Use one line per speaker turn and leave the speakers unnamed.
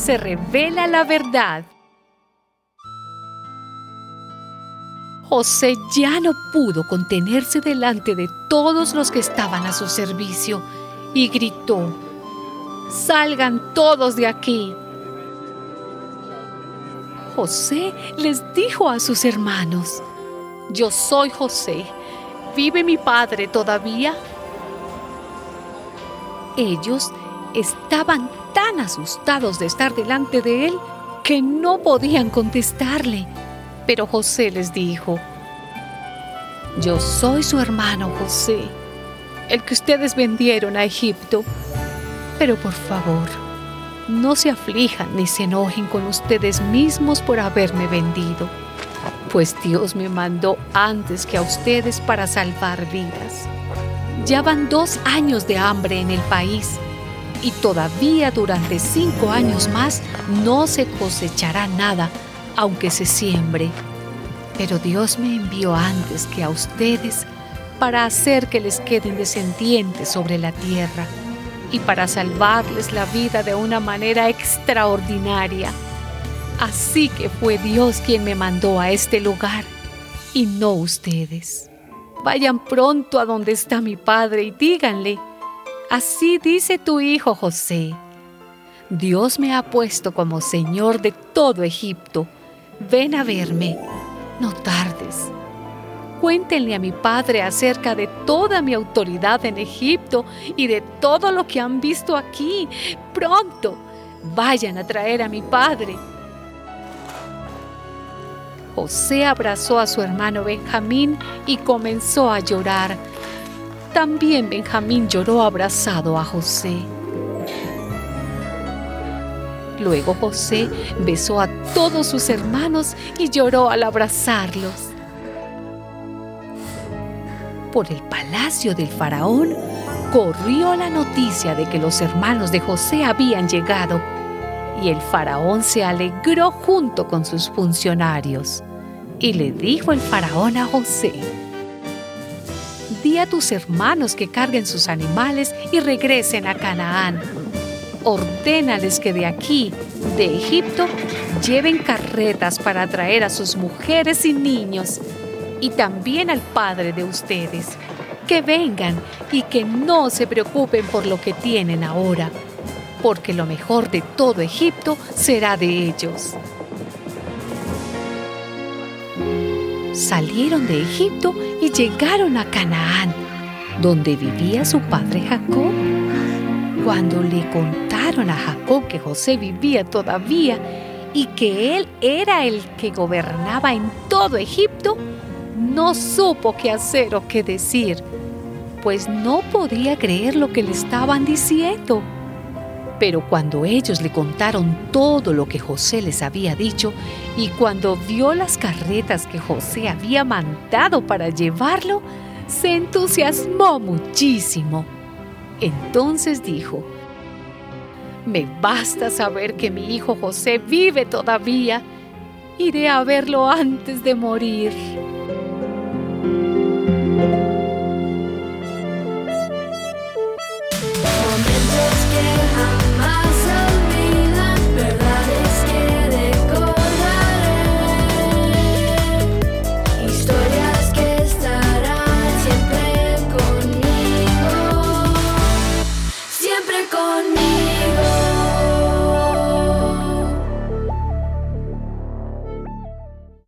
se revela la verdad. José ya no pudo contenerse delante de todos los que estaban a su servicio y gritó, Salgan todos de aquí. José les dijo a sus hermanos, Yo soy José, ¿vive mi padre todavía? Ellos estaban tan asustados de estar delante de él que no podían contestarle. Pero José les dijo, yo soy su hermano José, el que ustedes vendieron a Egipto. Pero por favor, no se aflijan ni se enojen con ustedes mismos por haberme vendido, pues Dios me mandó antes que a ustedes para salvar vidas. Ya van dos años de hambre en el país y todavía durante cinco años más no se cosechará nada aunque se siembre. Pero Dios me envió antes que a ustedes para hacer que les queden descendientes sobre la tierra y para salvarles la vida de una manera extraordinaria. Así que fue Dios quien me mandó a este lugar y no ustedes. Vayan pronto a donde está mi padre y díganle, así dice tu hijo José. Dios me ha puesto como Señor de todo Egipto ven a verme, no tardes. Cuéntenle a mi padre acerca de toda mi autoridad en Egipto y de todo lo que han visto aquí. Pronto, vayan a traer a mi padre. José abrazó a su hermano Benjamín y comenzó a llorar. También Benjamín lloró abrazado a José. Luego José besó a todos sus hermanos y lloró al abrazarlos. Por el palacio del faraón corrió la noticia de que los hermanos de José habían llegado y el faraón se alegró junto con sus funcionarios. Y le dijo el faraón a José, Di a tus hermanos que carguen sus animales y regresen a Canaán ordénales que de aquí, de Egipto, lleven carretas para traer a sus mujeres y niños, y también al padre de ustedes, que vengan y que no se preocupen por lo que tienen ahora, porque lo mejor de todo Egipto será de ellos. Salieron de Egipto y llegaron a Canaán, donde vivía su padre Jacob. Cuando le contaron a Jacob que José vivía todavía y que él era el que gobernaba en todo Egipto, no supo qué hacer o qué decir, pues no podía creer lo que le estaban diciendo. Pero cuando ellos le contaron todo lo que José les había dicho y cuando vio las carretas que José había mandado para llevarlo, se entusiasmó muchísimo. Entonces dijo, me basta saber que mi hijo José vive todavía. Iré a verlo antes de morir.